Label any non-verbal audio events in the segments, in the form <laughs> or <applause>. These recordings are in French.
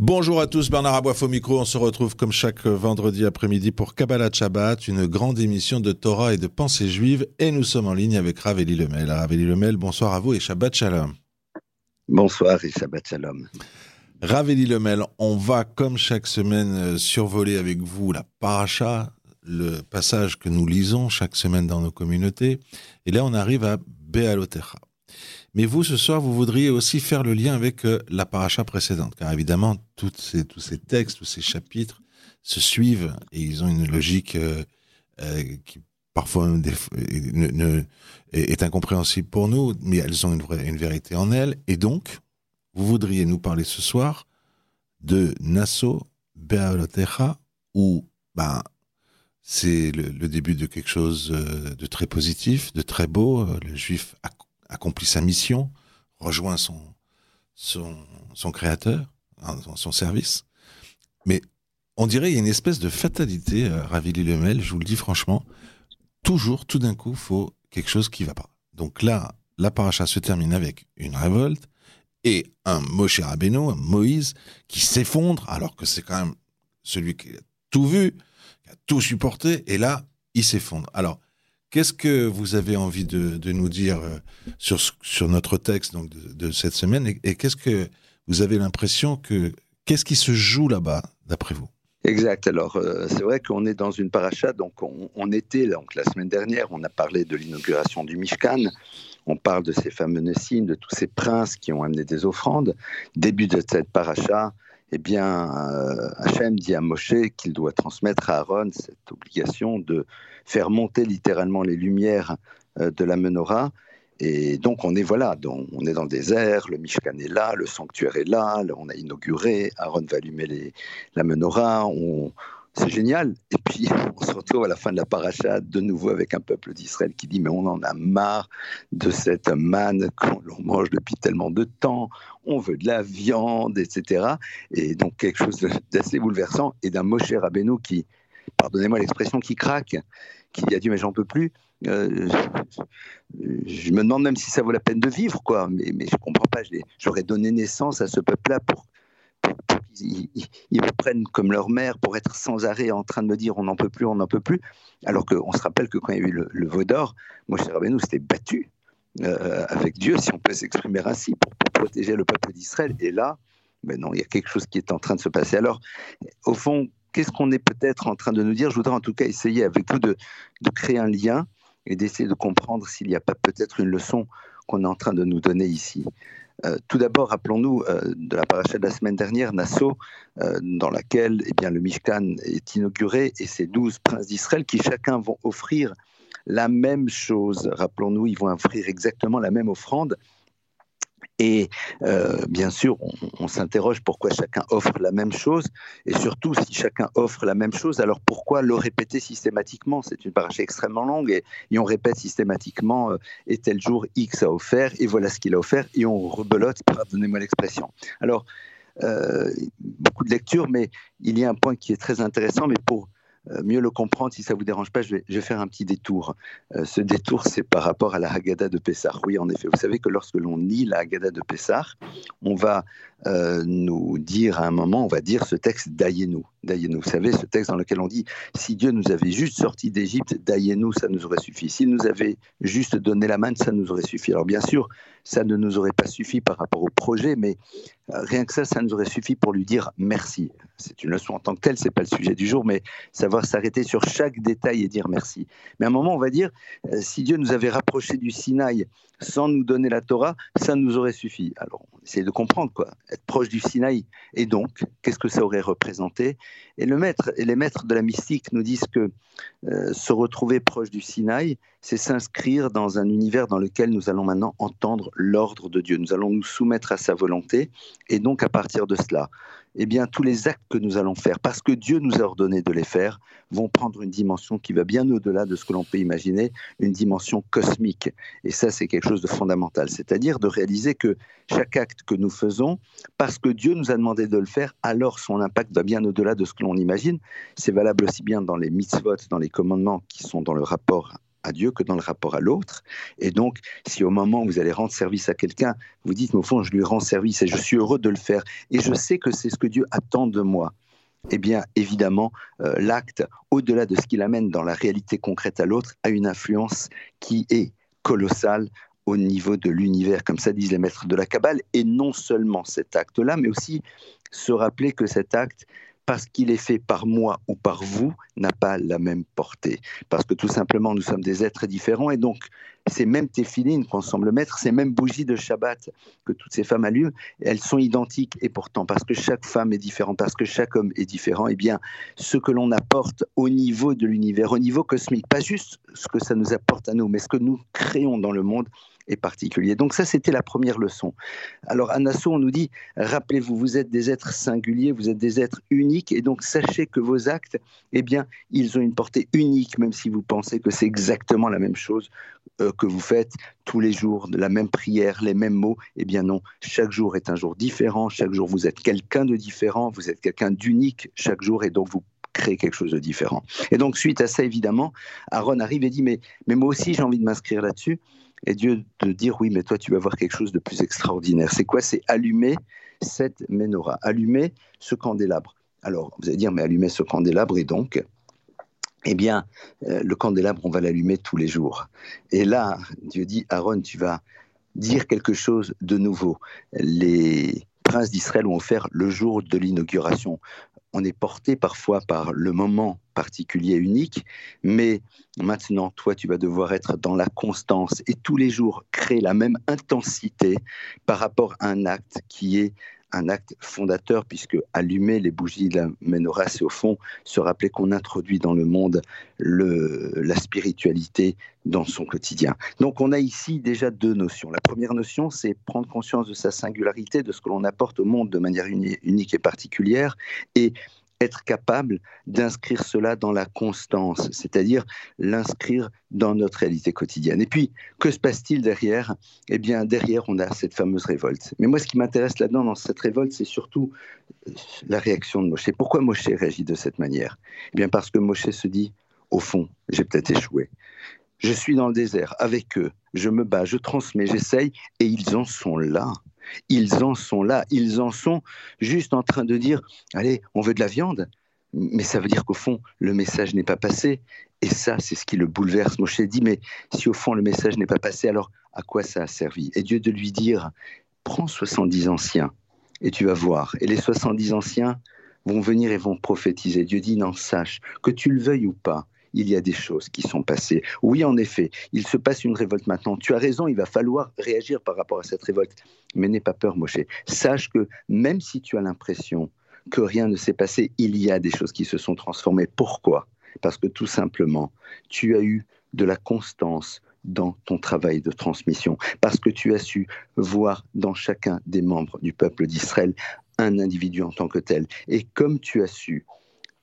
Bonjour à tous, Bernard Aboif au micro. On se retrouve comme chaque vendredi après-midi pour Kabbalah Shabbat, une grande émission de Torah et de pensée juive. Et nous sommes en ligne avec Raveli Lemel. Raveli Lemel, bonsoir à vous et Shabbat Shalom. Bonsoir et Shabbat Shalom. Raveli Lemel, on va comme chaque semaine survoler avec vous la paracha, le passage que nous lisons chaque semaine dans nos communautés. Et là, on arrive à Bealotecha. Mais vous, ce soir, vous voudriez aussi faire le lien avec euh, la paracha précédente, car évidemment, tous ces textes, tous ces chapitres se suivent et ils ont une logique euh, euh, qui parfois est incompréhensible pour nous, mais elles ont une, une vérité en elles. Et donc, vous voudriez nous parler ce soir de Nassau Bealotecha, où ben, c'est le, début de quelque chose de très positif, de très beau. Le juif accomplit sa mission, rejoint son, son, créateur, dans son service. Mais on dirait qu'il y a une espèce de fatalité, euh, Ravili Lemel, je vous le dis franchement, toujours, tout d'un coup, faut quelque chose qui va pas. Donc là, la paracha se termine avec une révolte et un Moshe Rabbeinu, un Moïse, qui s'effondre, alors que c'est quand même celui qui a tout vu, qui a tout supporté, et là, il s'effondre. Alors, Qu'est-ce que vous avez envie de, nous dire euh, sur, notre texte donc de, cette semaine et, qu'est-ce que vous avez l'impression que qu'est-ce qui se joue là-bas d'après vous? Exact. Alors, euh, c'est vrai qu'on est dans une paracha. Donc, on, était, donc, la semaine dernière, on a parlé de l'inauguration du Mishkan. On parle de ces fameux signes, de tous ces princes qui ont amené des offrandes. Début de cette paracha, eh bien, euh, Hachem dit à Moshe qu'il doit transmettre à Aaron cette obligation de faire monter littéralement les lumières euh, de la menorah. Et donc on est voilà, donc on est dans le désert, le Mishkan est là, le sanctuaire est là, on a inauguré, Aaron va allumer les, la menorah, c'est génial. Et puis, <laughs> on se retrouve à la fin de la paracha de nouveau avec un peuple d'Israël qui dit Mais on en a marre de cette manne qu'on mange depuis tellement de temps, on veut de la viande, etc. Et donc, quelque chose d'assez bouleversant et d'un Moshe Rabbeinu qui, pardonnez-moi l'expression, qui craque, qui a dit Mais j'en peux plus. Euh, je me demande même si ça vaut la peine de vivre, quoi. Mais, mais je comprends pas. J'aurais donné naissance à ce peuple-là pour ils, me prennent comme leur mère pour être sans arrêt en train de me dire on n'en peut plus, on n'en peut plus. Alors qu'on se rappelle que quand il y a eu le, le veau d'or, Moshe Rabbeinu s'était battu euh, avec Dieu, si on peut s'exprimer ainsi, pour, protéger le peuple d'Israël. Et là, ben non, il y a quelque chose qui est en train de se passer. Alors, au fond, qu'est-ce qu'on est peut-être en train de nous dire? Je voudrais en tout cas essayer avec vous de créer un lien et d'essayer de comprendre s'il n'y a pas peut-être une leçon qu'on est en train de nous donner ici. Euh, tout d'abord, rappelons-nous euh, de la paracha de la semaine dernière, Nassau, euh, dans laquelle eh le Mishkan est inauguré et ces douze princes d'Israël qui chacun vont offrir la même chose. Rappelons-nous, ils vont offrir exactement la même offrande et euh, bien sûr, on, s'interroge pourquoi chacun offre la même chose, et surtout si chacun offre la même chose, alors pourquoi le répéter systématiquement? C'est une paracha extrêmement longue, et, on répète systématiquement euh, et tel jour X a offert, et voilà ce qu'il a offert, et on rebelote, pardonnez-moi l'expression. Alors, euh, beaucoup de lectures, mais il y a un point qui est très intéressant, mais pour mieux le comprendre, si ça vous dérange pas, je vais, faire un petit détour. Euh, ce détour, c'est par rapport à la Haggadah de Pessah. Oui, en effet, vous savez que lorsque l'on lit la Haggadah de Pessah, on va euh, nous dire à un moment, on va dire ce texte d'Ayenu. Vous savez, ce texte dans lequel on dit si Dieu nous avait juste sorti d'Égypte, d'Ayenu, ça nous aurait suffi. S'il nous avait juste donné la main, ça nous aurait suffi. Alors bien sûr, ça ne nous aurait pas suffi par rapport au projet, mais rien que ça, ça nous aurait suffi pour lui dire merci. C'est une leçon en tant que telle, c'est pas le sujet du jour, mais savoir s'arrêter sur chaque détail et dire merci. Mais à un moment, on va dire, euh, si Dieu nous avait rapproché du Sinaï sans nous donner la Torah, ça nous aurait suffi. Alors, on essaie de comprendre quoi, être proche du Sinaï. Et donc, qu'est-ce que ça aurait représenté? Et maître les maîtres de la mystique nous disent que euh, se retrouver proche du Sinaï, c'est s'inscrire dans un univers dans lequel nous allons maintenant entendre l'ordre de Dieu. Nous allons nous soumettre à sa volonté. Et donc, à partir de cela, eh bien, tous les actes que nous allons faire, parce que Dieu nous a ordonné de les faire, vont prendre une dimension qui va bien au-delà de ce que l'on peut imaginer, une dimension cosmique. Et ça, c'est quelque chose de fondamental, c'est-à-dire de réaliser que chaque acte que nous faisons, parce que Dieu nous a demandé de le faire, alors son impact va bien au-delà de ce que l'on imagine. C'est valable aussi bien dans les mitzvot, dans les commandements qui sont dans le rapport à Dieu que dans le rapport à l'autre. Et donc, si au moment où vous allez rendre service à quelqu'un, vous dites, mais au fond, je lui rends service et je suis heureux de le faire, et je sais que c'est ce que Dieu attend de moi, eh bien, évidemment, euh, l'acte, au-delà de ce qu'il amène dans la réalité concrète à l'autre, a une influence qui est colossale au niveau de l'univers, comme ça disent les maîtres de la Kabbale, et non seulement cet acte-là, mais aussi se rappeler que cet acte parce qu'il est fait par moi ou par vous, n'a pas la même portée. Parce que tout simplement, nous sommes des êtres différents et donc ces mêmes téphilines qu'on semble mettre, ces mêmes bougies de Shabbat que toutes ces femmes allument, elles sont identiques et pourtant, parce que chaque femme est différente, parce que chaque homme est différent, eh bien, ce que l'on apporte au niveau de l'univers, au niveau cosmique, pas juste ce que ça nous apporte à nous, mais ce que nous créons dans le monde, particulier. Donc ça, c'était la première leçon. Alors à Nassau, on nous dit, rappelez-vous, vous êtes des êtres singuliers, vous êtes des êtres uniques, et donc sachez que vos actes, eh bien, ils ont une portée unique, même si vous pensez que c'est exactement la même chose euh, que vous faites tous les jours, la même prière, les mêmes mots. Eh bien non, chaque jour est un jour différent, chaque jour vous êtes quelqu'un de différent, vous êtes quelqu'un d'unique chaque jour, et donc vous créez quelque chose de différent. Et donc, suite à ça, évidemment, Aaron arrive et dit, mais, mais moi aussi, j'ai envie de m'inscrire là-dessus et Dieu de dire oui, mais toi tu vas voir quelque chose de plus extraordinaire. C'est quoi? C'est allumer cette menorah, allumer ce candélabre. Alors vous allez dire, mais allumer ce candélabre et donc eh bien, euh, le candélabre, on va l'allumer tous les jours. Et là, Dieu dit, Aaron, tu vas dire quelque chose de nouveau. Les princes d'Israël ont offert le jour de l'inauguration on est porté parfois par le moment particulier unique, mais maintenant, toi, tu vas devoir être dans la constance et tous les jours créer la même intensité par rapport à un acte qui est un acte fondateur, puisque allumer les bougies de la menorah, c'est au fond se rappeler qu'on introduit dans le monde le, la spiritualité dans son quotidien. Donc on a ici déjà deux notions. La première notion, c'est prendre conscience de sa singularité, de ce que l'on apporte au monde de manière unique et particulière, et être capable d'inscrire cela dans la constance, c'est-à-dire l'inscrire dans notre réalité quotidienne. Et puis, que se passe-t-il derrière? Eh bien, derrière, on a cette fameuse révolte. Mais moi, ce qui m'intéresse là-dedans, dans cette révolte, c'est surtout la réaction de Moshe. Pourquoi Moshe réagit de cette manière? Eh bien, parce que Moshe se dit, au fond, j'ai peut-être échoué. Je suis dans le désert avec eux, je me bats, je transmets, j'essaye, et ils en sont là. Ils en sont là, ils en sont juste en train de dire, allez, on veut de la viande, mais ça veut dire qu'au fond, le message n'est pas passé. Et ça, c'est ce qui le bouleverse. Moshe dit, mais si au fond le message n'est pas passé, alors à quoi ça a servi? Et Dieu de lui dire, prends 70 anciens et tu vas voir. Et les 70 anciens vont venir et vont prophétiser. Dieu dit, non, sache, que tu le veuilles ou pas, il y a des choses qui sont passées. Oui, en effet, il se passe une révolte maintenant. Tu as raison, il va falloir réagir par rapport à cette révolte. Mais n'aie pas peur, Moshe. Sache que même si tu as l'impression que rien ne s'est passé, il y a des choses qui se sont transformées. Pourquoi? Parce que tout simplement, tu as eu de la constance dans ton travail de transmission, parce que tu as su voir dans chacun des membres du peuple d'Israël un individu en tant que tel. Et comme tu as su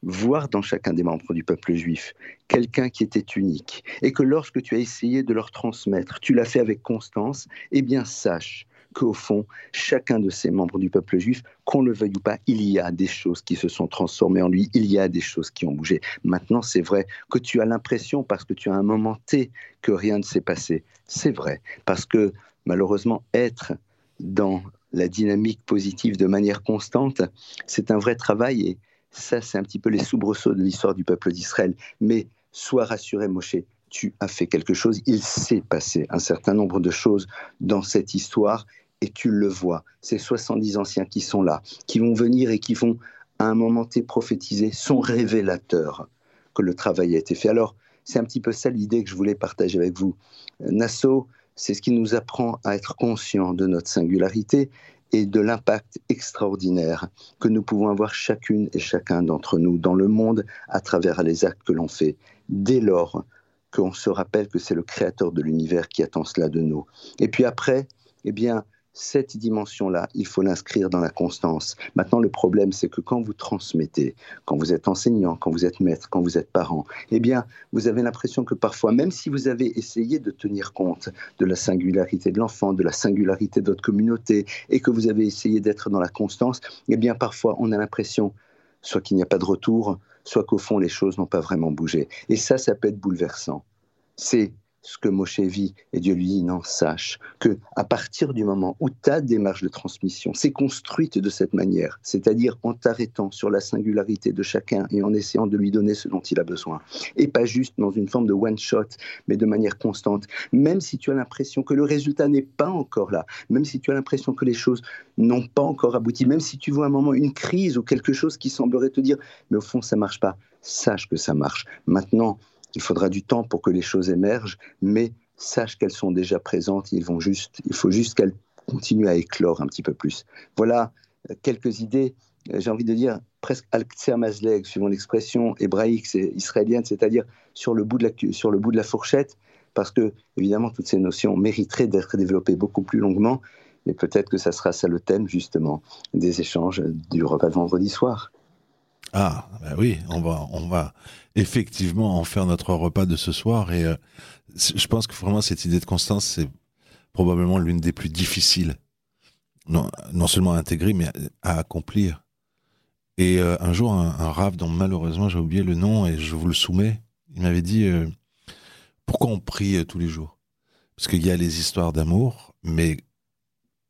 voir dans chacun des membres du peuple juif quelqu'un qui était unique, et que lorsque tu as essayé de leur transmettre, tu l'as fait avec constance, eh bien sache qu'au fond, chacun de ces membres du peuple juif, qu'on le veuille ou pas, il y a des choses qui se sont transformées en lui, il y a des choses qui ont bougé. Maintenant, c'est vrai que tu as l'impression, parce que tu as un moment T, que rien ne s'est passé. C'est vrai, parce que malheureusement, être dans la dynamique positive de manière constante, c'est un vrai travail et ça, c'est un petit peu les soubresauts de l'histoire du peuple d'Israël. Mais sois rassuré, Moshe, tu as fait quelque chose. Il s'est passé un certain nombre de choses dans cette histoire et tu le vois. Ces 70 anciens qui sont là, qui vont venir et qui vont, à un moment T, prophétiser, sont révélateurs que le travail a été fait. Alors, c'est un petit peu ça l'idée que je voulais partager avec vous. Nassau, c'est ce qui nous apprend à être conscients de notre singularité et de l'impact extraordinaire que nous pouvons avoir chacune et chacun d'entre nous dans le monde à travers les actes que l'on fait, dès lors qu'on se rappelle que c'est le créateur de l'univers qui attend cela de nous. Et puis après, eh bien, cette dimension-là, il faut l'inscrire dans la constance. Maintenant, le problème, c'est que quand vous transmettez, quand vous êtes enseignant, quand vous êtes maître, quand vous êtes parent, eh bien, vous avez l'impression que parfois, même si vous avez essayé de tenir compte de la singularité de l'enfant, de la singularité de votre communauté, et que vous avez essayé d'être dans la constance, eh bien, parfois, on a l'impression soit qu'il n'y a pas de retour, soit qu'au fond, les choses n'ont pas vraiment bougé. Et ça, ça peut être bouleversant. C'est ce que Moshe vit. Et Dieu lui dit, non, sache que à partir du moment où ta démarche de transmission s'est construite de cette manière, c'est-à-dire en t'arrêtant sur la singularité de chacun et en essayant de lui donner ce dont il a besoin, et pas juste dans une forme de one-shot, mais de manière constante, même si tu as l'impression que le résultat n'est pas encore là, même si tu as l'impression que les choses n'ont pas encore abouti, même si tu vois un moment une crise ou quelque chose qui semblerait te dire, mais au fond, ça marche pas, sache que ça marche. Maintenant, il faudra du temps pour que les choses émergent, mais sache qu'elles sont déjà présentes. Ils vont juste, il faut juste qu'elles continuent à éclore un petit peu plus. Voilà euh, quelques idées. Euh, j'ai envie de dire presque al mazleg, suivant l'expression hébraïque et israélienne, c'est-à-dire sur le bout de la sur le bout de la fourchette, parce que évidemment toutes ces notions mériteraient d'être développées beaucoup plus longuement. Mais peut-être que ça sera ça le thème justement des échanges du repas de vendredi soir. Ah, ben oui, on va, on va effectivement en faire notre repas de ce soir. Et euh, je pense que vraiment cette idée de constance, c'est probablement l'une des plus difficiles, non, seulement à intégrer, mais à, accomplir. Et euh, un jour, un, un dont malheureusement j'ai oublié le nom et je vous le soumets, il m'avait dit euh, pourquoi on prie tous les jours? Parce qu'il y a les histoires d'amour, mais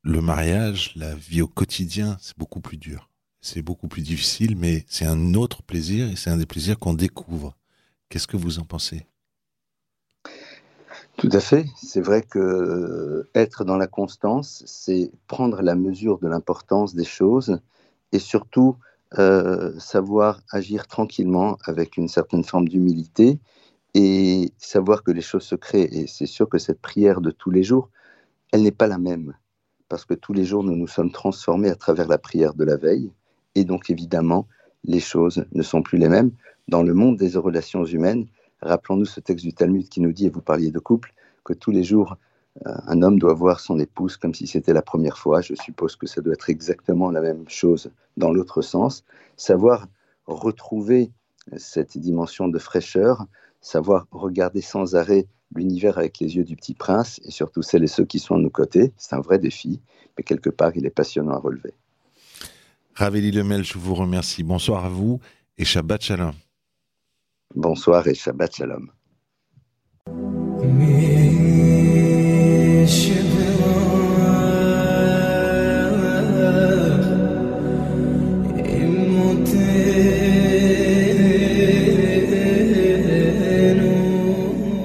le mariage, la vie au quotidien, c'est beaucoup plus dur c'est beaucoup plus difficile, mais c'est un autre plaisir et c'est un des plaisirs qu'on découvre. Qu'est-ce que vous en pensez? Tout à fait. C'est vrai que euh, être dans la constance, c'est prendre la mesure de l'importance des choses et surtout euh, savoir agir tranquillement avec une certaine forme d'humilité et savoir que les choses se créent. Et c'est sûr que cette prière de tous les jours, elle n'est pas la même parce que tous les jours, nous nous sommes transformés à travers la prière de la veille. Et donc, évidemment, les choses ne sont plus les mêmes. Dans le monde des relations humaines, rappelons-nous ce texte du Talmud qui nous dit, et vous parliez de couple, que tous les jours, euh, un homme doit voir son épouse comme si c'était la première fois. Je suppose que ça doit être exactement la même chose dans l'autre sens. Savoir retrouver cette dimension de fraîcheur, savoir regarder sans arrêt l'univers avec les yeux du petit prince et surtout celles et ceux qui sont à nos côtés, c'est un vrai défi, mais quelque part il est passionnant à relever. Raveli Lemel, je vous remercie. Bonsoir à vous et Shabbat Shalom. Bonsoir et Shabbat Shalom.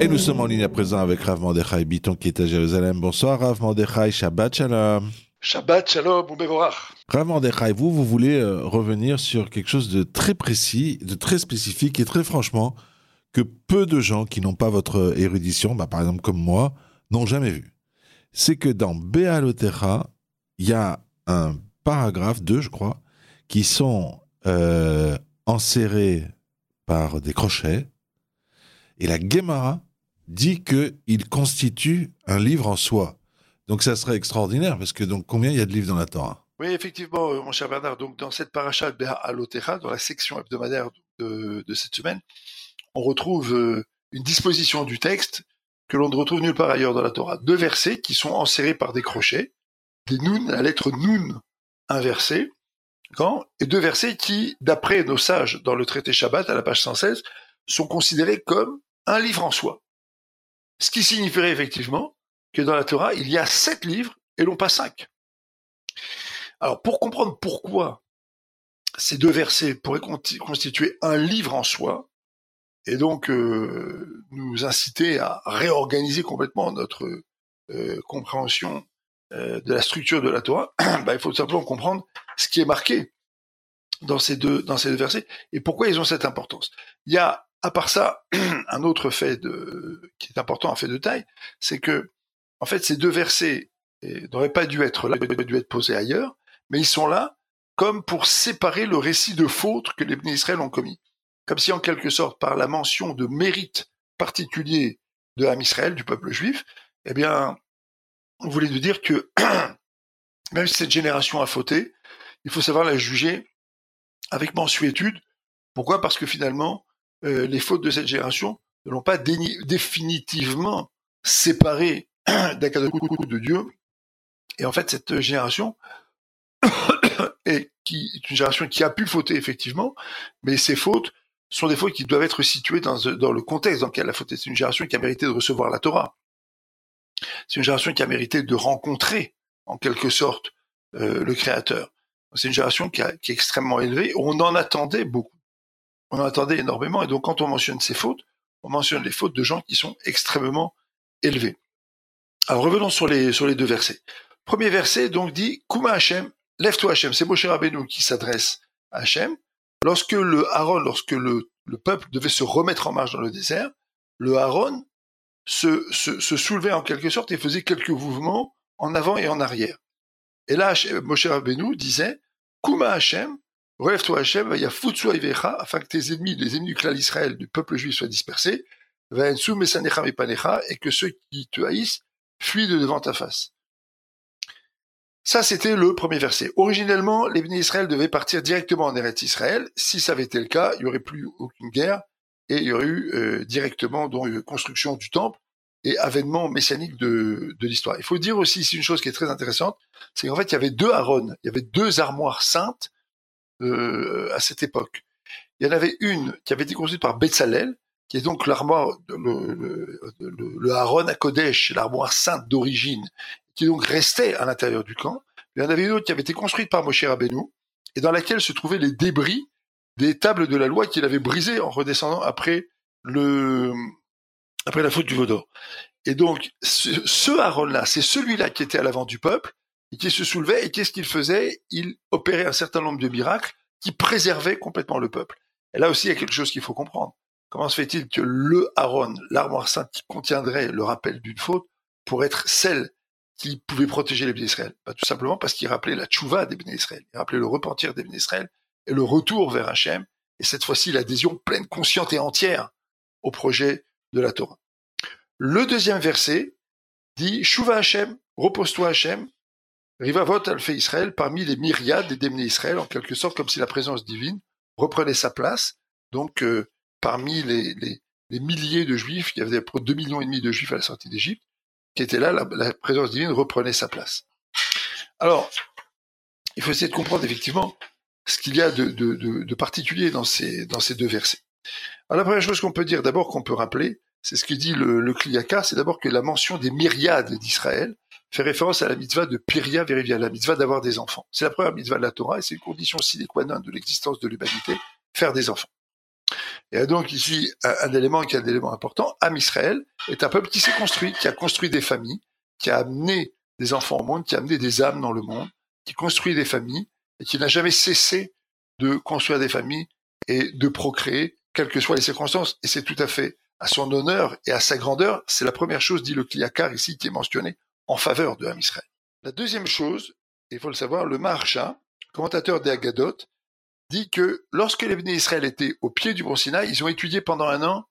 Et nous sommes en ligne à présent avec Rav Mordechai Biton qui est à Jérusalem. Bonsoir Rav Mordechai, Shabbat Shalom. Shabbat Shalom, Ubevorach. Rav vous, vous voulez euh, revenir sur quelque chose de très précis, de très spécifique et très franchement, que peu de gens qui n'ont pas votre érudition, bah, par exemple comme moi, n'ont jamais vu. C'est que dans Bealotera, il y a un paragraphe, deux je crois, qui sont euh, enserrés par des crochets, et la Gemara dit qu'il constitue un livre en soi. Donc ça serait extraordinaire, parce que donc combien il y a de livres dans la Torah? Oui, effectivement, euh, mon cher Bernard. Donc, dans cette paracha de Alotecha, dans la section hebdomadaire de, cette semaine, on retrouve euh, une disposition du texte que l'on ne retrouve nulle part ailleurs dans la Torah. Deux versets qui sont enserrés par des crochets, des nun, la lettre nun inversée, et deux versets qui, d'après nos sages dans le traité Shabbat à la page 116, sont considérés comme un livre en soi. Ce qui signifierait effectivement que dans la Torah, il y a sept livres et non pas cinq. Alors, pour comprendre pourquoi ces deux versets pourraient constituer un livre en soi, et donc euh, nous inciter à réorganiser complètement notre euh, compréhension euh, de la structure de la Torah, <clears throat> bah, il faut simplement comprendre ce qui est marqué dans ces deux dans ces deux versets et pourquoi ils ont cette importance. Il y a à part ça <clears throat> un autre fait qui est important, un fait de taille, c'est que en fait ces deux versets n'auraient pas dû être là, ils auraient dû être posés ailleurs, mais ils sont là comme pour séparer le récit de fautes que les bénis Israël ont commis. Comme si en quelque sorte, par la mention de mérite particulier de l'âme Israël, du peuple juif, eh bien, on voulait nous dire que <clears throat> même si cette génération a fauté, il faut savoir la juger avec mensuétude. Pourquoi? Parce que finalement, euh, les fautes de cette génération ne l'ont pas définitivement séparé <clears throat> d'Akadosh de Dieu. Et en fait, cette génération <coughs> est, qui, est une génération qui a pu fauter effectivement, mais ces fautes sont des fautes qui doivent être situées dans, dans le contexte dans lequel elle a fauté. C'est une génération qui a mérité de recevoir la Torah. C'est une génération qui a mérité de rencontrer, en quelque sorte, euh, le Créateur. C'est une génération qui, qui, est extrêmement élevée. On en attendait beaucoup. On en attendait énormément. Et donc, quand on mentionne ces fautes, on mentionne les fautes de gens qui sont extrêmement élevés. Alors, revenons sur les, sur les deux versets. Premier verset, donc, dit, Kuma Hachem, lève-toi Hachem. C'est Moshe Rabbeinu qui s'adresse à Hachem. Lorsque le Aaron, lorsque le, le peuple devait se remettre en marche dans le désert, le Aaron se, soulevait en quelque sorte et faisait quelques mouvements en avant et en arrière. Et là, Moshe Rabbeinu disait, Kuma Hachem, relève-toi Hachem, il y a afin que tes ennemis, les ennemis du clan d'Israël, du peuple juif soient dispersés, et que ceux qui te haïssent fuient de devant ta face. Ça, c'était le premier verset. Originellement, les bénis Israël devaient partir directement en Eretz Israël. Si ça avait été le cas, il n'y aurait plus aucune guerre et il y aurait eu euh, directement donc construction du temple et avènement messianique de, l'histoire. Il faut dire aussi ici une chose qui est très intéressante, c'est qu'en fait il y avait deux Aaron, il y avait deux armoires saintes euh, à cette époque. Il y en avait une qui avait été construite par Betzalel, qui est donc l'armoire, le, le, le, Aaron à Kodesh, l'armoire sainte d'origine, qui donc restait à l'intérieur du camp. Il y en avait une autre qui avait été construite par Moshe Rabbeinu, et dans laquelle se trouvaient les débris des tables de la loi qu'il avait brisées en redescendant après le après la faute du Vaudor. Et donc ce, Aaron-là, c'est celui-là qui était à l'avant du peuple et qui se soulevait. Et qu'est-ce qu'il faisait? Il opérait un certain nombre de miracles qui préservaient complètement le peuple. Et là aussi, il y a quelque chose qu'il faut comprendre. Comment se fait-il que le Aaron, l'armoire sainte qui contiendrait le rappel d'une faute, pour être celle qui pouvait protéger les Israël bah, Tout simplement parce qu'il rappelait la tchouva des Israël, il rappelait le repentir des Israël et le retour vers Hachem, et cette fois-ci l'adhésion pleine, consciente et entière au projet de la Torah. Le deuxième verset dit Shuva Hachem, repose-toi Hachem, Rivavot fait Israël parmi les myriades des démenés Israël, en quelque sorte comme si la présence divine reprenait sa place. Donc euh, parmi les, les, milliers de juifs, il y avait à peu près 2 millions et demi de juifs à la sortie d'Égypte, qui étaient là, la, présence divine reprenait sa place. Alors, il faut essayer de comprendre effectivement ce qu'il y a de, particulier dans ces, deux versets. Alors, la première chose qu'on peut dire, d'abord qu'on peut rappeler, c'est ce que dit le, le c'est d'abord que la mention des myriades d'Israël fait référence à la mitzvah de Piria Verivia, la mitzvah d'avoir des enfants. C'est la première mitzvah de la Torah et c'est une condition sine qua non de l'existence de l'humanité, faire des enfants. Et donc ici, un, élément qui est un élément important, Am Israël est un peuple qui s'est construit, qui a construit des familles, qui a amené des enfants au monde, qui a amené des âmes dans le monde, qui construit des familles et qui n'a jamais cessé de construire des familles et de procréer, quelles que soient les circonstances. Et c'est tout à fait à son honneur et à sa grandeur. C'est la première chose, dit le Kliakar ici, qui est mentionné en faveur de Ham Israël. La deuxième chose, il faut le savoir, le Maharsha, commentateur des Agadot, dit que lorsque les Béné Israël étaient au pied du Mont Sinaï, ils ont étudié pendant un an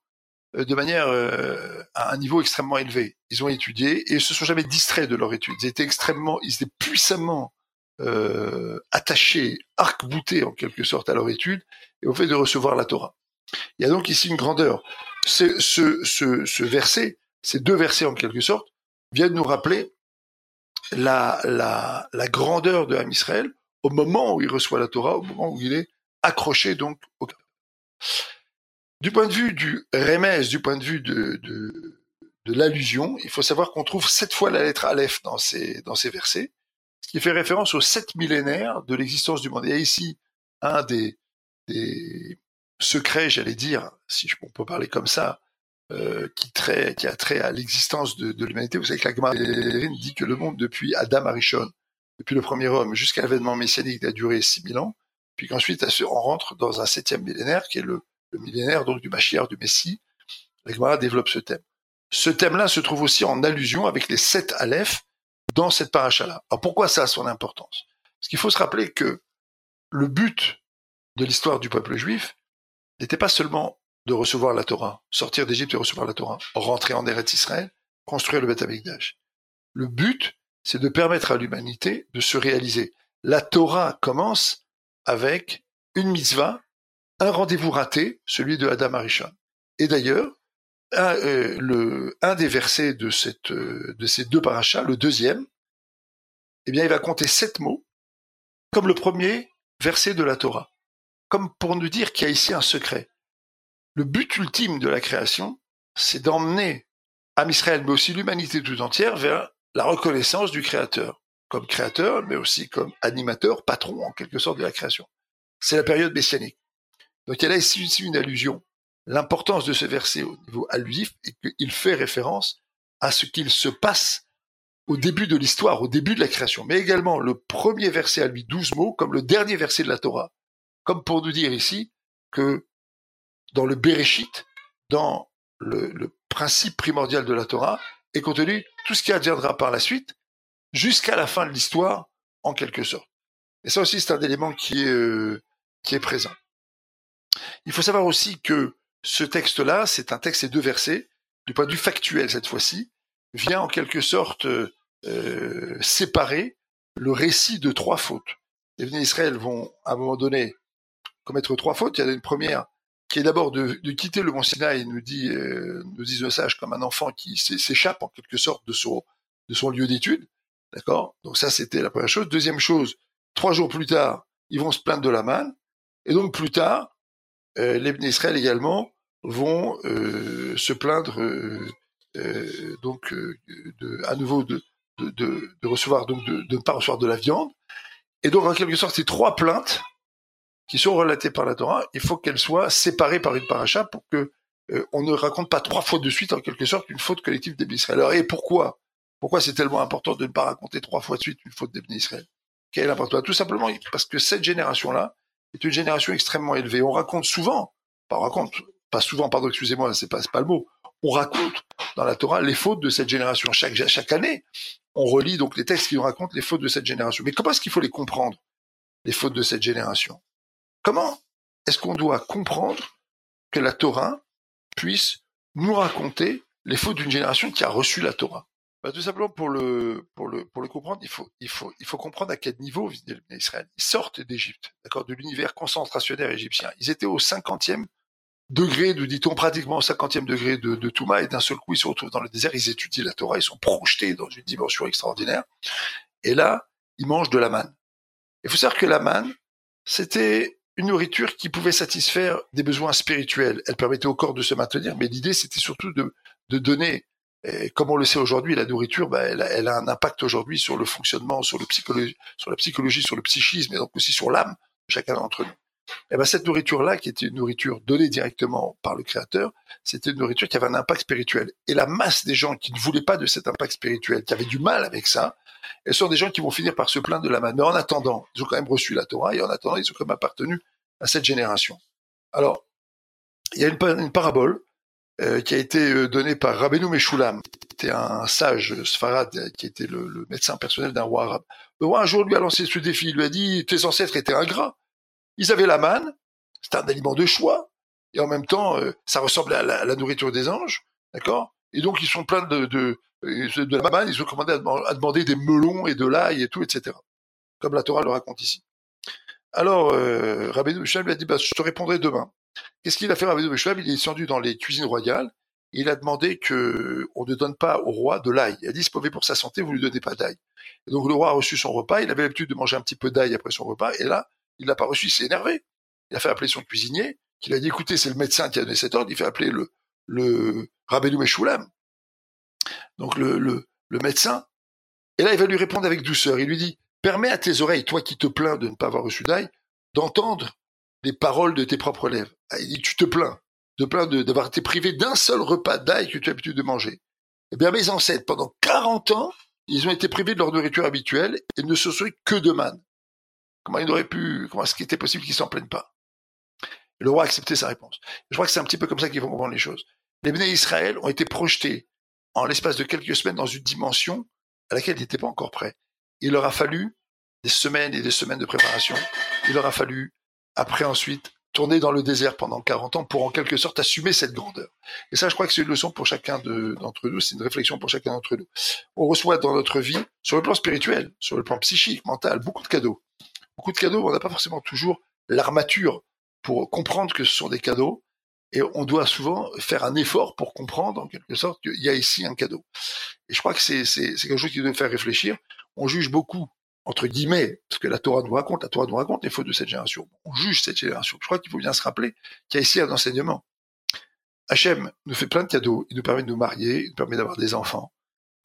euh, de manière euh, à un niveau extrêmement élevé. Ils ont étudié et ils se sont jamais distraits de leur étude. Ils étaient extrêmement, ils étaient puissamment euh, attachés, arc-boutés en quelque sorte à leur étude et au fait de recevoir la Torah. Il y a donc ici une grandeur. Ce, verset, ces deux versets en quelque sorte, viennent nous rappeler la, la, la grandeur de Ham Israël au moment où il reçoit la Torah, au moment où il est accroché donc au Du point de vue du remez, du point de vue de, de, l'allusion, il faut savoir qu'on trouve sept fois la lettre Aleph dans ces, dans ces versets, ce qui fait référence aux sept millénaires de l'existence du monde. Il y a ici un des, des secrets, j'allais dire, si on peut parler comme ça, euh, qui, trait, qui a trait à l'existence de, de l'humanité. Vous savez que la Gemara dit que le monde depuis Adam Arishon, depuis le premier homme jusqu'à l'événement messianique a duré 6000 ans, puis qu'ensuite on rentre dans un septième millénaire qui est le, millénaire donc du Mashiach, du Messie. La Gemara développe ce thème. Ce thème-là se trouve aussi en allusion avec les sept Aleph dans cette paracha-là. Alors pourquoi ça a son importance? Parce qu'il faut se rappeler que le but de l'histoire du peuple juif n'était pas seulement de recevoir la Torah, sortir d'Égypte et recevoir la Torah, rentrer en Eretz Israël, construire le Beth Amikdash. Le but, c'est de permettre à l'humanité de se réaliser. La Torah commence avec une mitzvah, un rendez-vous raté, celui de Adam Arishon. Et d'ailleurs, un, euh, des versets euh, de ces deux parachas, le deuxième, eh bien, il va compter sept mots, comme le premier verset de la Torah, comme pour nous dire qu'il y a ici un secret. Le but ultime de la création, c'est d'emmener Israël, mais aussi l'humanité tout entière, vers la reconnaissance du Créateur, comme créateur, mais aussi comme animateur, patron en quelque sorte de la création. C'est la période messianique. Donc il y a là ici une allusion. L'importance de ce verset au niveau allusif est qu'il fait référence à ce qu'il se passe au début de l'histoire, au début de la création, mais également le premier verset à lui, douze mots, comme le dernier verset de la Torah, comme pour nous dire ici que dans le Bereshit, dans le principe primordial de la Torah, est contenu tout ce qui adviendra par la suite, jusqu'à la fin de l'histoire, en quelque sorte. Et ça aussi, c'est un élément qui est, euh, qui est présent. Il faut savoir aussi que ce texte-là, c'est un texte et deux versets, du point de vue factuel cette fois-ci, vient en quelque sorte euh, séparer le récit de trois fautes. Les venus d'Israël vont, à un moment donné, commettre trois fautes. Il y en a une première qui est d'abord de, de, quitter le mont Sinaï, nous dit, euh, nous disent le sage, comme un enfant qui s'échappe en quelque sorte de son, de son lieu d'étude. D'accord? Donc ça, c'était la première chose. Deuxième chose, trois jours plus tard, ils vont se plaindre de la manne. Et donc plus tard, euh, les Israël également vont euh, se plaindre euh, euh donc euh, de, à nouveau de, de, de, recevoir donc de, de ne pas recevoir de la viande. Et donc en quelque sorte, ces trois plaintes qui sont relatées par la Torah, il faut qu'elles soient séparées par une paracha pour que euh, on ne raconte pas trois fois de suite en quelque sorte une faute collective des Israël. Alors et pourquoi? Pourquoi c'est tellement important de ne pas raconter trois fois de suite une faute des Israël? Quelle est l'importance? Tout simplement parce que cette génération-là est une génération extrêmement élevée. On raconte souvent, pas on raconte, pas souvent, pardon, excusez-moi, c'est pas, pas le mot. On raconte dans la Torah les fautes de cette génération. Chaque, chaque année, on relit donc les textes qui nous racontent les fautes de cette génération. Mais comment est-ce qu'il faut les comprendre, les fautes de cette génération? Comment est-ce qu'on doit comprendre que la Torah puisse nous raconter les fautes d'une génération qui a reçu la Torah? Bah, Tout simplement pour le, pour le, pour le comprendre, il faut, il, faut, il faut comprendre à quel niveau Israël. Ils sortent d'Égypte, d'accord, de l'univers concentrationnaire égyptien. Ils étaient au cinquantième degré, nous dit-on pratiquement au cinquantième degré de, de Touma, et d'un seul coup ils se retrouvent dans le désert, ils étudient la Torah, ils sont projetés dans une dimension extraordinaire, et là, ils mangent de la manne. Il faut savoir que la manne, c'était une nourriture qui pouvait satisfaire des besoins spirituels. Elle permettait au corps de se maintenir, mais l'idée c'était surtout de, de donner, et comme on le sait aujourd'hui, la nourriture, bah, elle, elle, a, un impact aujourd'hui sur le fonctionnement, sur, le psychologie, sur la psychologie, sur le psychisme, et donc aussi sur l'âme de chacun d'entre nous. Et ben cette nourriture-là, qui était une nourriture donnée directement par le Créateur, c'était une nourriture qui avait un impact spirituel. Et la masse des gens qui ne voulaient pas de cet impact spirituel, qui avaient du mal avec ça, elles sont des gens qui vont finir par se plaindre de la manne. Mais en attendant, ils ont quand même reçu la Torah, et en attendant, ils ont quand même appartenu à cette génération. Alors, il y a une, parabole euh, qui a été euh, donnée par Rabbeinu Meshulam, qui était un sage sfarad, qui était le, médecin personnel d'un roi arabe. Le roi un jour lui a lancé ce défi, il lui a dit, tes ancêtres étaient ingrats, ils avaient la manne, c'est un aliment de choix, et en même temps, euh, ça ressemble à la, à la, nourriture des anges, d'accord? Et donc, ils sont pleins de, de, de la manne, ils ont commandé à, demander des melons et de l'ail et tout, etc. Comme la Torah le raconte ici. Alors, euh, Rabbi Meshulam lui a dit, bah, je te répondrai demain. Qu'est-ce qu'il a fait, Rabbi Meshulam Il est descendu dans les cuisines royales, et il a demandé que on ne donne pas au roi de l'ail. Il a dit, pour sa santé, vous lui donnez pas d'ail. donc, le roi a reçu son repas, il avait l'habitude de manger un petit peu d'ail après son repas, et là, il l'a pas reçu, il s'est énervé. Il a fait appeler son cuisinier, qui a dit, écoutez, c'est le médecin qui a donné cet ordre, il fait appeler le, le Rabbeinu Meshulam, donc le, le, médecin, et là, il va lui répondre avec douceur. Il lui dit, permets à tes oreilles, toi qui te plains de ne pas avoir reçu d'ail, d'entendre les paroles de tes propres lèvres. Ah, il dit, tu te plains, de plains d'avoir été privé d'un seul repas d'ail que tu as l'habitude de manger. Eh bien, mes ancêtres, pendant 40 ans, ils ont été privés de leur nourriture habituelle et ne se sont que de manne. Comment il aurait pu, comment est-ce qu'il était possible qu'ils s'en plaignent pas? Le roi a accepté sa réponse. Je crois que c'est un petit peu comme ça qu'ils vont comprendre les choses. Les béné Israël ont été projetés en l'espace de quelques semaines dans une dimension à laquelle ils n'étaient pas encore prêts. Il leur a fallu des semaines et des semaines de préparation. Il leur a fallu, après ensuite, tourner dans le désert pendant 40 ans pour en quelque sorte assumer cette grandeur. Et ça, je crois que c'est une leçon pour chacun d'entre nous, c'est une réflexion pour chacun d'entre nous. On reçoit dans notre vie, sur le plan spirituel, sur le plan psychique, mental, beaucoup de cadeaux. Beaucoup de cadeaux, on n'a pas forcément toujours l'armature pour comprendre que ce sont des cadeaux, et on doit souvent faire un effort pour comprendre, en quelque sorte, qu'il y a ici un cadeau. Et je crois que c'est quelque chose qui doit nous faire réfléchir. On juge beaucoup entre guillemets, parce que la Torah nous raconte, la Torah nous raconte les fautes de cette génération. On juge cette génération. Je crois qu'il faut bien se rappeler qu'il y a ici un enseignement. Hachem nous fait plein de cadeaux. Il nous permet de nous marier, il nous permet d'avoir des enfants,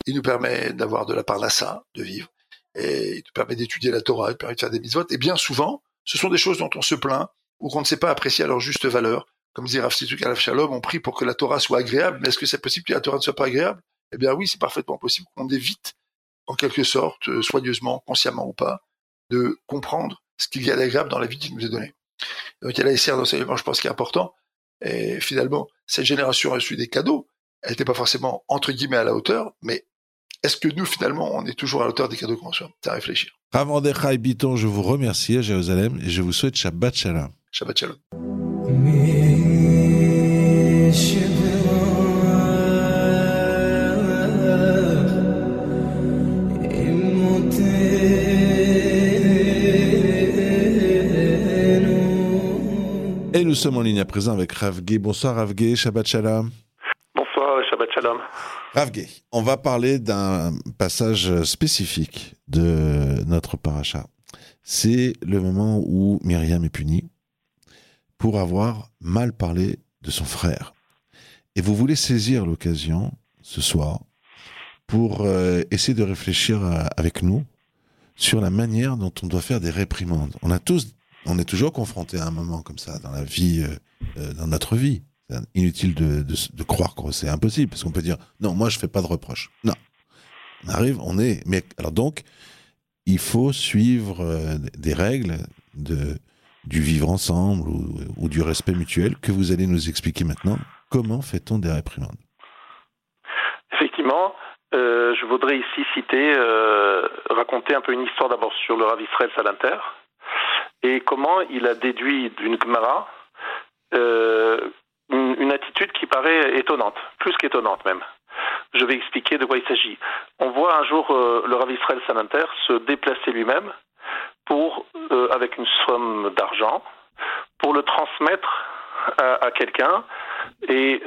il nous permet d'avoir de la parnassa, de vivre, et il nous permet d'étudier la Torah, il nous permet de faire des mitzvot. Et bien souvent, ce sont des choses dont on se plaint ou qu'on ne sait pas apprécier à leur juste valeur. Comme disait Rav Situk Shalom, on prie pour que la Torah soit agréable, mais est-ce que c'est possible que la Torah ne soit pas agréable? Eh bien oui, c'est parfaitement possible qu'on évite en quelque sorte, euh, soigneusement, consciemment ou pas, de comprendre ce qu'il y a d'agréable dans la vie qui nous est donnée. Donc il y a la SR d'enseignement, je pense, qui est important. Et finalement, cette génération a reçu des cadeaux. Elle n'était pas forcément, entre guillemets, à la hauteur, mais est-ce que nous, finalement, on est toujours à la hauteur des cadeaux qu'on reçoit? C'est à réfléchir. Ravandechai Biton, je vous remercie à Jérusalem et je vous souhaite Shabbat Shalom. Shabbat Shalom. Nous sommes en ligne à présent avec Ravgé. Bonsoir Ravgé, Shabbat Shalom. Bonsoir, Shabbat Shalom. Ravgé, on va parler d'un passage spécifique de notre paracha. C'est le moment où Myriam est punie pour avoir mal parlé de son frère. Et vous voulez saisir l'occasion ce soir pour euh, essayer de réfléchir euh, avec nous sur la manière dont on doit faire des réprimandes. On a tous on est toujours confronté à un moment comme ça dans la vie, euh, euh, dans notre vie. Inutile de, croire que c'est impossible, parce qu'on peut dire non, moi je fais pas de reproches. Non, on arrive, on est. Alors donc, il faut suivre euh, des règles de du vivre ensemble ou, du respect mutuel que vous allez nous expliquer maintenant. Comment fait-on des réprimandes? Effectivement, je voudrais ici citer, raconter un peu une histoire d'abord sur le Rav Israël Salanter, et comment il a déduit d'une Gemara euh, une, attitude qui paraît étonnante, plus qu'étonnante même. Je vais expliquer de quoi il s'agit. On voit un jour euh, le Rav Israël Salanter se déplacer lui-même euh, avec une somme d'argent, pour le transmettre à, quelqu'un et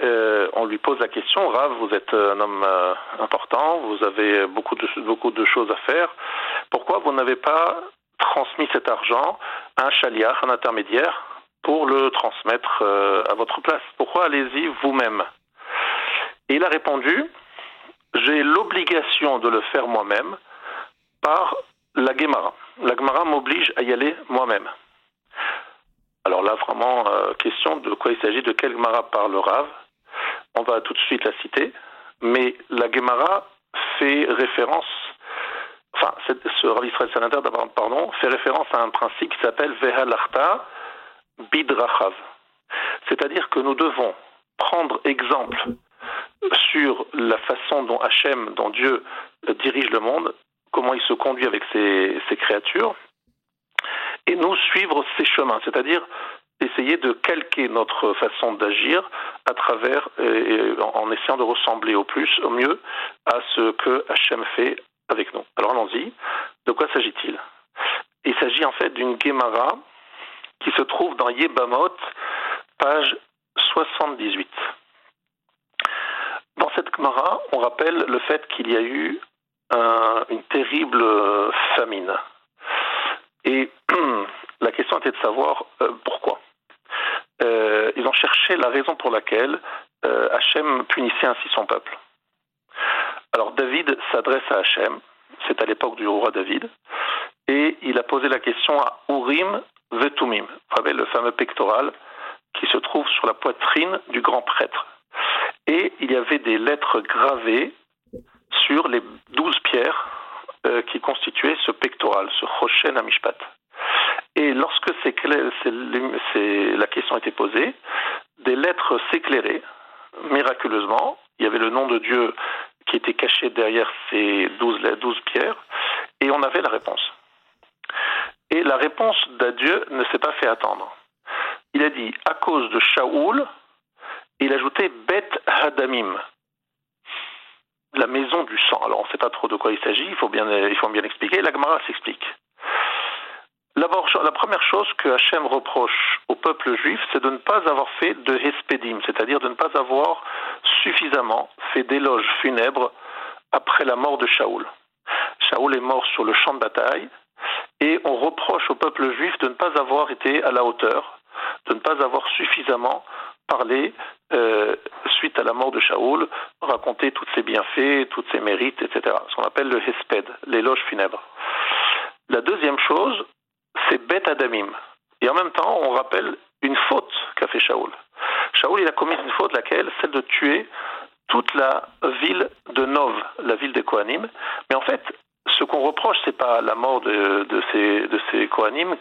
on lui pose la question Rav, vous êtes un homme important, vous avez beaucoup de choses à faire. Pourquoi vous n'avez pas transmis cet argent à un chaliar, un intermédiaire, pour le transmettre euh, à votre place. Pourquoi allez-y vous-même? Et il a répondu, j'ai l'obligation de le faire moi-même par la Gemara. La Gemara m'oblige à y aller moi-même. Alors là, vraiment, euh, question de quoi il s'agit, de quelle Gemara parle Rav. On va tout de suite la citer. Mais la Gemara fait référence enfin, ce Rav Israël pardon, fait référence à un principe qui s'appelle Vehalachta Bidrachav. C'est-à-dire que nous devons prendre exemple sur la façon dont Hachem, dont Dieu dirige le monde, comment il se conduit avec ses, créatures, et nous suivre ses chemins, c'est-à-dire essayer de calquer notre façon d'agir à travers, en essayant de ressembler au plus, au mieux, à ce que Hachem fait avec nous. Alors allons-y. De quoi s'agit-il? Il s'agit en fait d'une Gemara qui se trouve dans Yebamot, page 78. Dans cette Gemara, on rappelle le fait qu'il y a eu une terrible famine. Et <clears throat> la question était de savoir euh, pourquoi. Euh, ils ont cherché la raison pour laquelle euh, Hachem punissait ainsi son peuple. Alors David s'adresse à Hachem, c'est à l'époque du roi David, et il a posé la question à Urim Vetumim, le fameux pectoral qui se trouve sur la poitrine du grand prêtre. Et il y avait des lettres gravées sur les douze pierres euh, qui constituaient ce pectoral, ce Choshen Amishpat. Et lorsque la question été posée, des lettres s'éclairaient miraculeusement. Il y avait le nom de Dieu qui était caché derrière ces douze, pierres, et on avait la réponse. Et la réponse d'Adieu ne s'est pas fait attendre. Il a dit Shaoul, il ajoutait Bet Hadamim, la maison du sang. Alors on ne sait pas trop de quoi il s'agit, il faut bien, il faut expliquer. La Gemara s'explique. La première chose que Hachem reproche au peuple juif, c'est de ne pas avoir fait de hespédim, c'est-à-dire de ne pas avoir suffisamment fait d'éloges funèbres après la mort de Shaoul. Shaoul est mort sur le champ de bataille et on reproche au peuple juif de ne pas avoir été à la hauteur, de ne pas avoir suffisamment parlé euh, suite à la mort de Shaoul, raconter tous ses bienfaits, tous ses mérites, etc. Ce qu'on appelle le hesped, l'éloge funèbre. La deuxième chose, c'est bête Adamim. Et en même temps, on rappelle une faute qu'a fait Shaoul. Shaoul, il a commis une faute, laquelle? Celle de tuer toute la ville de Nov, la ville des Kohanim. Mais en fait, ce qu'on reproche, c'est pas la mort de, ces, de ces Kohanim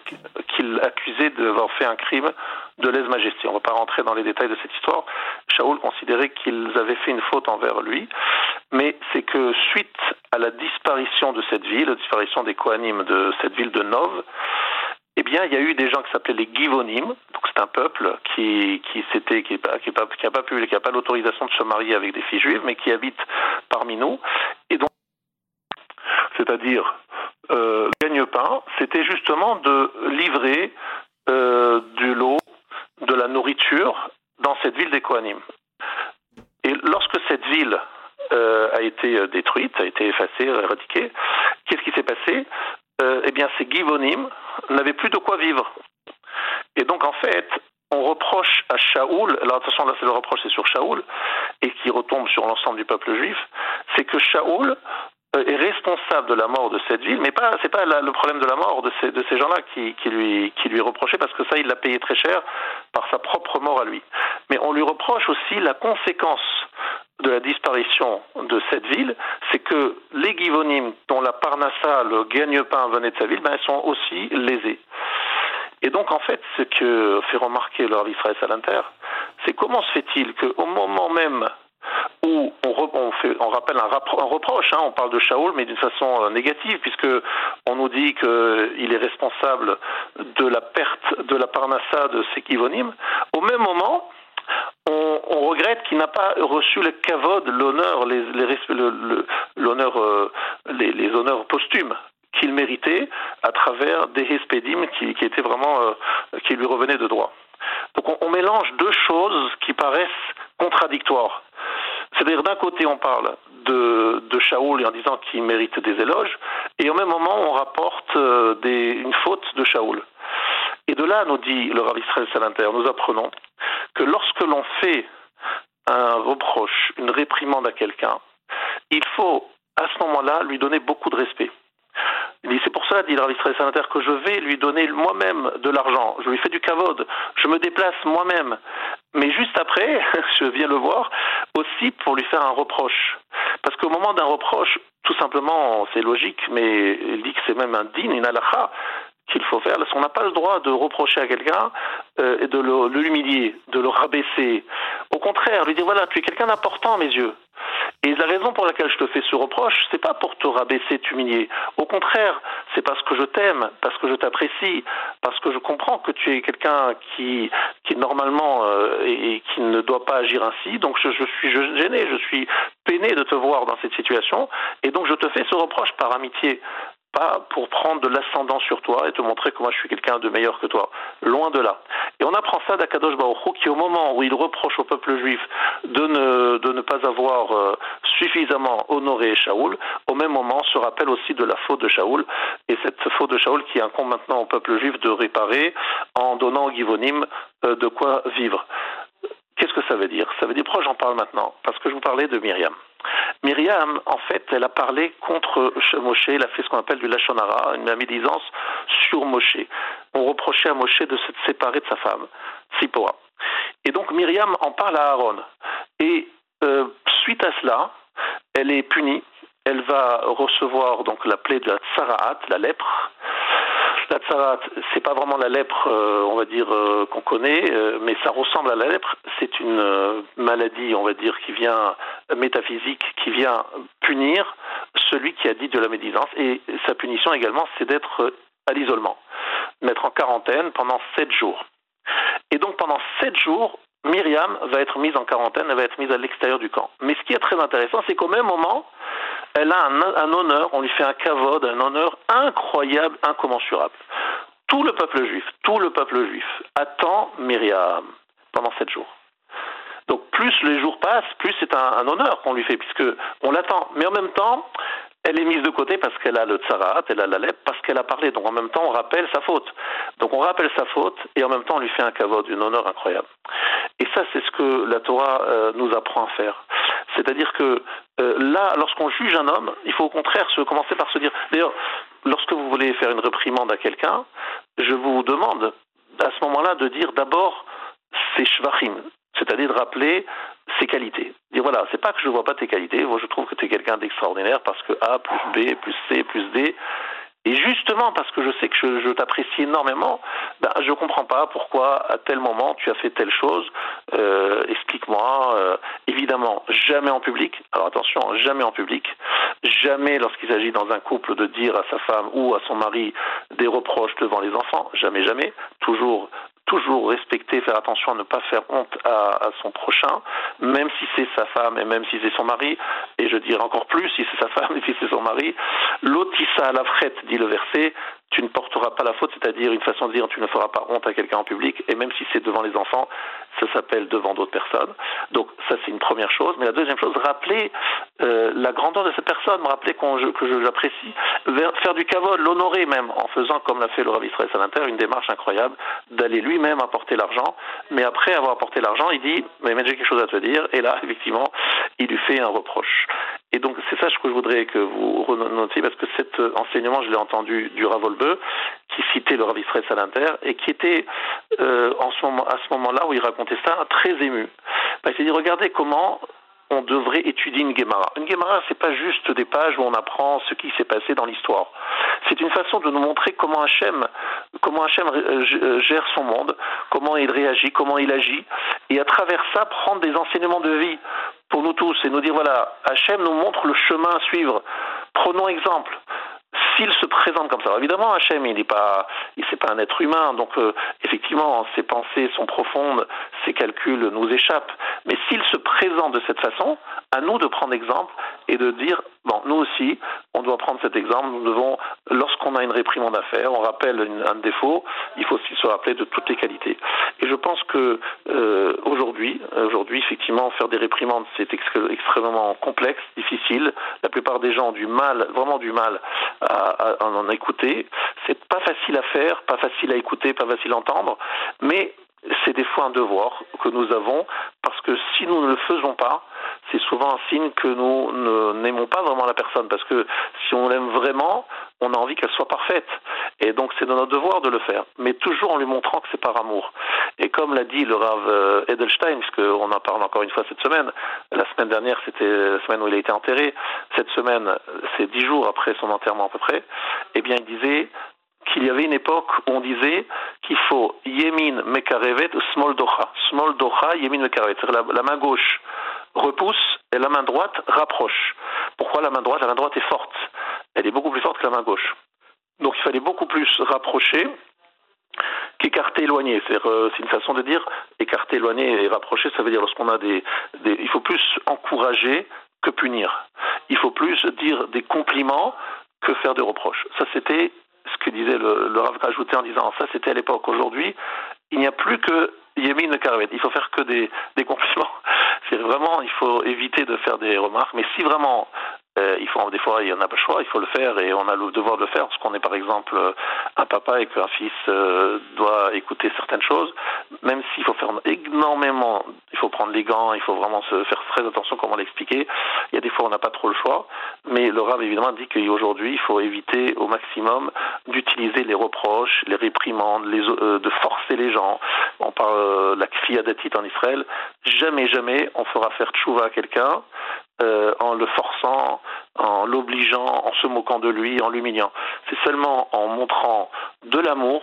qu'il accusait d'avoir fait un crime de lèse-majesté. On ne va pas rentrer dans les détails de cette histoire. Shaoul considérait qu'ils avaient fait une faute envers lui, mais c'est que suite à la disparition de cette ville, la disparition des Kohanim de cette ville de Nov, eh bien, il y a eu des gens qui s'appelaient les Givonim, donc c'est un peuple qui s'était qui n'a qui, pas qui a pas l'autorisation de se marier avec des filles juives, mais qui habitent parmi nous, et donc c'est-à-dire euh, gagne-pain, c'était justement de livrer euh, du lot, de la nourriture dans cette ville des Kohanim. Et lorsque cette ville euh, a été détruite, a été effacée, éradiquée, qu'est-ce qui s'est passé? Eh bien, ces Givonim n'avaient plus de quoi vivre. Et donc, en fait, on reproche à Shaoul, alors attention là c'est le reproche c'est sur Shaoul, et qui retombe sur l'ensemble du peuple juif, c'est que Shaoul est responsable de la mort de cette ville, mais pas c'est pas le problème de la mort de ces, gens-là qui, lui reprochait parce que ça il l'a payé très cher par sa propre mort à lui. Mais on lui reproche aussi la conséquence de la disparition de cette ville, c'est que les Givonim dont la Parnassa, le gagne-pain venait de sa ville, ben, elles sont aussi lésées. Et donc en fait, ce que fait remarquer leur Israël Salanter, c'est comment se fait-il qu'au moment même où on, rappelle un, reproche, hein, on parle de Shaoul, mais d'une façon euh, négative, puisque on nous dit qu'il est responsable de la perte de la parnassa de Sekivonim. Au même moment, on, regrette qu'il n'a pas reçu le kavod, l'honneur, les, l'honneur, euh, les, honneurs posthumes qu'il méritait à travers des hespédim qui, étaient vraiment, euh, qui lui revenaient de droit. Donc on, on mélange deux choses qui paraissent contradictoires. C'est-à-dire d'un côté on parle de, de Shaoul en disant qu'il mérite des éloges, et au même moment on rapporte euh, une faute de Shaoul. Et de là, nous dit le Rav Israël Salinter, nous apprenons que lorsque l'on fait un reproche, une réprimande à quelqu'un, il faut à ce moment-là lui donner beaucoup de respect. C'est pour ça, dit le Sanitaire, que je vais lui donner moi-même de l'argent. Je lui fais du cavode. Je me déplace moi-même. Mais juste après, <laughs> je viens le voir aussi pour lui faire un reproche. Parce qu'au moment d'un reproche, tout simplement, c'est logique, mais il dit que c'est même un din, une halakha qu'il faut faire. On n'a pas le droit de reprocher à quelqu'un euh, et de l'humilier, de le rabaisser. Au contraire, lui dire voilà, tu es quelqu'un d'important à mes yeux. Et la raison pour laquelle je te fais ce reproche, c'est pas pour te rabaisser, t'humilier. Au contraire, c'est parce que je t'aime, parce que je t'apprécie, parce que je comprends que tu es quelqu'un qui, qui normalement euh, et, qui ne doit pas agir ainsi. Donc je, je suis gêné, je suis peiné de te voir dans cette situation, et donc je te fais ce reproche par amitié pas pour prendre de l'ascendant sur toi et te montrer que moi je suis quelqu'un de meilleur que toi. Loin de là. Et on apprend ça d'Akadosh Baruch qui au moment où il reproche au peuple juif de ne, de ne pas avoir euh, suffisamment honoré Shaoul, au même moment se rappelle aussi de la faute de Shaoul et cette faute de Shaoul qui incombe maintenant au peuple juif de réparer en donnant au Givonim euh, de quoi vivre. Qu'est-ce que ça veut dire? Ça veut dire pourquoi j'en parle maintenant? Parce que je vous parlais de Myriam. Myriam, en fait, elle a parlé contre Moshe, elle a fait ce qu'on appelle du Lachonara, une médisance sur Moshe. On reprochait à Moshe de se séparer de sa femme, Sipora. Et donc Myriam en parle à Aaron. Et euh, suite à cela, elle est punie, elle va recevoir donc la plaie de la tsaraat, la lèpre, la tsarat, c'est pas vraiment la lèpre, euh, on va dire, euh, qu'on connaît, euh, mais ça ressemble à la lèpre. C'est une maladie, on va dire, qui vient métaphysique, qui vient punir celui qui a dit de la médisance. Et sa punition également, c'est d'être à l'isolement, mettre en quarantaine pendant sept jours. Et donc pendant sept jours, Myriam va être mise en quarantaine, elle va être mise à l'extérieur du camp. Mais ce qui est très intéressant, c'est qu'au même moment, elle a un, honneur, on lui fait un kavod, un honneur incroyable, incommensurable. Tout le peuple juif, tout le peuple juif attend Myriam pendant sept jours. Donc plus les jours passent, plus c'est un, honneur qu'on lui fait, puisque on l'attend. Mais en même temps, elle est mise de côté parce qu'elle a le tsarat, elle a la lèpre, parce qu'elle a parlé. Donc en même temps, on rappelle sa faute. Donc on rappelle sa faute et en même temps, on lui fait un kavod, une honneur incroyable. Et ça, c'est ce que la Torah euh, nous apprend à faire. C'est-à-dire que euh, là, lorsqu'on juge un homme, il faut au contraire se commencer par se dire. D'ailleurs, lorsque vous voulez faire une réprimande à quelqu'un, je vous demande à ce moment-là de dire d'abord ses shvachim, c'est-à-dire de rappeler ses qualités. Dire voilà, c'est pas que je vois pas tes qualités, moi je trouve que tu es quelqu'un d'extraordinaire parce que A plus B plus C plus D. Et justement parce que je sais que je, t'apprécie énormément, ben, je ne comprends pas pourquoi à tel moment tu as fait telle chose. Euh, explique-moi. Euh, évidemment, jamais en public. Alors attention, jamais en public. Jamais lorsqu'il s'agit dans un couple de dire à sa femme ou à son mari des reproches devant les enfants. Jamais, jamais. Toujours toujours respecter, faire attention à ne pas faire honte à, son prochain, même si c'est sa femme et même si c'est son mari, et je dirais encore plus si c'est sa femme et si c'est son mari. L'otissa à la frette, dit le verset, tu ne porteras pas la faute, c'est-à-dire une façon de dire tu ne feras pas honte à quelqu'un en public, et même si c'est devant les enfants, ça s'appelle devant d'autres personnes. Donc ça c'est une première chose. Mais la deuxième chose, rappeler euh, la grandeur de cette personne, rappeler que je l'apprécie, faire du cavol, l'honorer même, en faisant comme l'a fait le Rav Israël Salanter, une démarche incroyable, d'aller lui-même apporter l'argent, mais après avoir apporté l'argent, il dit, mais j'ai quelque chose à te dire, et là, effectivement, il lui fait un reproche. Et donc c'est ça que je voudrais que vous renotiez, parce que cet enseignement, je l'ai entendu du Rav qui citait le Rav Israël Salanter, et qui était euh, en ce moment, à ce moment-là où il racontait ça, très ému. Bah, il s'est dit, regardez comment on devrait étudier une Gemara. Une Gemara, c'est pas juste des pages où on apprend ce qui s'est passé dans l'histoire. C'est une façon de nous montrer comment Hachem, comment Hachem euh, euh, gère son monde, comment il réagit, comment il agit, et à travers ça prendre des enseignements de vie pour nous tous et nous dire voilà, Hachem nous montre le chemin à suivre. Prenons exemple s'il se présente comme ça, évidemment, Hachem, il n'est pas, il c'est pas un être humain, donc euh, effectivement, ses pensées sont profondes, ses calculs nous échappent. Mais s'il se présente de cette façon, à nous de prendre exemple et de dire, bon, nous aussi, on doit prendre cet exemple. Nous devons, lorsqu'on a une réprimande à faire, on rappelle un défaut, il faut aussi se rappeler de toutes les qualités. Et je pense que euh, aujourd'hui, aujourd'hui, effectivement, faire des réprimandes, c'est extrêmement complexe, difficile. La plupart des gens ont du mal, vraiment du mal à, en écouter. C'est pas facile à faire, pas facile à écouter, pas facile à entendre, mais c'est des fois un devoir que nous avons parce que si nous ne le faisons pas, c'est souvent un signe que nous n'aimons pas vraiment la personne parce que si on l'aime vraiment, on a envie qu'elle soit parfaite et donc c'est de notre devoir de le faire, mais toujours en lui montrant que c'est par amour. Et comme l'a dit le Rav euh, Edelstein, puisqu'on en parle encore une fois cette semaine, la semaine dernière c'était la semaine où il a été enterré, cette semaine c'est dix jours après son enterrement à peu près, eh bien il disait qu'il y avait une époque où on disait qu'il faut Yemin Mekarevet, Small Docha. Small Docha, Yemin Mekarevet. La, la main gauche repousse et la main droite rapproche. Pourquoi la main droite? La main droite est forte. Elle est beaucoup plus forte que la main gauche. Donc il fallait beaucoup plus rapprocher qu'écarter, éloigner. Euh, c'est une façon de dire écarter, éloigner et rapprocher. Ça veut dire lorsqu'on a des, il faut plus encourager que punir. Il faut plus dire des compliments que faire des reproches. Ça, c'était ce que disait le, le Rav ajouté en disant ça c'était à l'époque. Aujourd'hui, il n'y a plus que Yemin Karavet. Il faut faire que des compliments. C'est vraiment, il faut éviter de faire des remarques. Mais si vraiment il faut des fois il n'y en a pas le choix, il faut le faire et on a le devoir de le faire parce qu'on est par exemple un papa et qu'un fils euh, doit écouter certaines choses, même s'il faut faire énormément, il faut prendre les gants, il faut vraiment se faire très attention comment l'expliquer. Il y a des fois on n'a pas trop le choix, mais le Rav évidemment dit qu'aujourd'hui il faut éviter au maximum d'utiliser les reproches, les réprimandes, les, euh, de forcer les gens. On parle de la kfiyadatit en Israël. Jamais, jamais on fera faire tchouva à quelqu'un euh, en le forçant, en l'obligeant, en se moquant de lui, en l'humiliant. C'est seulement en montrant de l'amour,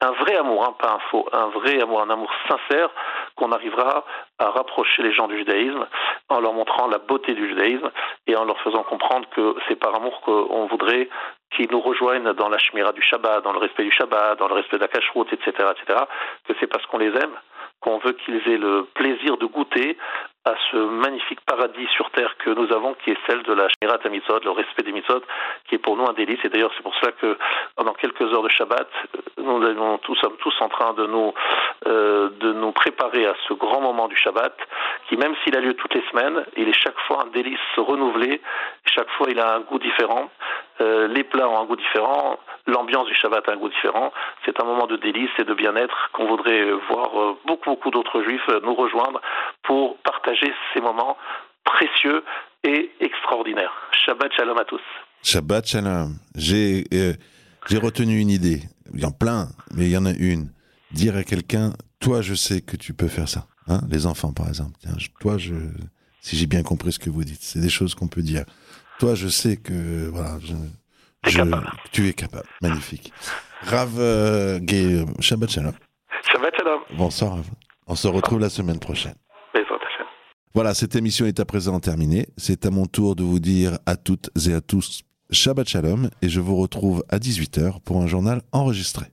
un vrai amour, hein, pas un faux, un vrai amour, un amour sincère, qu'on arrivera à rapprocher les gens du judaïsme en leur montrant la beauté du judaïsme et en leur faisant comprendre que c'est par amour qu'on voudrait qu'ils nous rejoignent dans la shmira du Shabbat, dans le respect du Shabbat, dans le respect de la cacheroute, etc., etc., que c'est parce qu'on les aime qu'on veut qu'ils aient le plaisir de goûter à ce magnifique paradis sur terre que nous avons, qui est celle de la Shmirat Mitzvot, le respect des Mitzvot, qui est pour nous un délice. Et d'ailleurs, c'est pour cela que pendant quelques heures de Shabbat, nous, sommes tous en train de nous, euh, préparer à ce grand moment du Shabbat, qui même s'il a lieu toutes les semaines, il est chaque fois un délice renouvelé. Chaque fois, il a un goût différent. Euh, les plats ont un goût différent, l'ambiance du Shabbat a un goût différent. C'est un moment de délice et de bien-être qu'on voudrait voir euh, beaucoup, beaucoup d'autres juifs nous rejoindre pour partager ces moments précieux et extraordinaires. Shabbat shalom à tous. Shabbat shalom. J'ai euh, retenu une idée. Il y en a plein, mais il y en a une. Dire à quelqu'un, toi, je sais que tu peux faire ça. Hein Les enfants, par exemple. Tiens, toi, je, si j'ai bien compris ce que vous dites, c'est des choses qu'on peut dire. Toi, je sais que voilà, je, je, tu es capable. Magnifique. Rav euh, Gay, Shabbat Shalom. Shabbat Shalom. Bonsoir, Rav. On se retrouve la semaine prochaine. Voilà, cette émission est à présent terminée. C'est à mon tour de vous dire à toutes et à tous Shabbat Shalom et je vous retrouve à 18h pour un journal enregistré.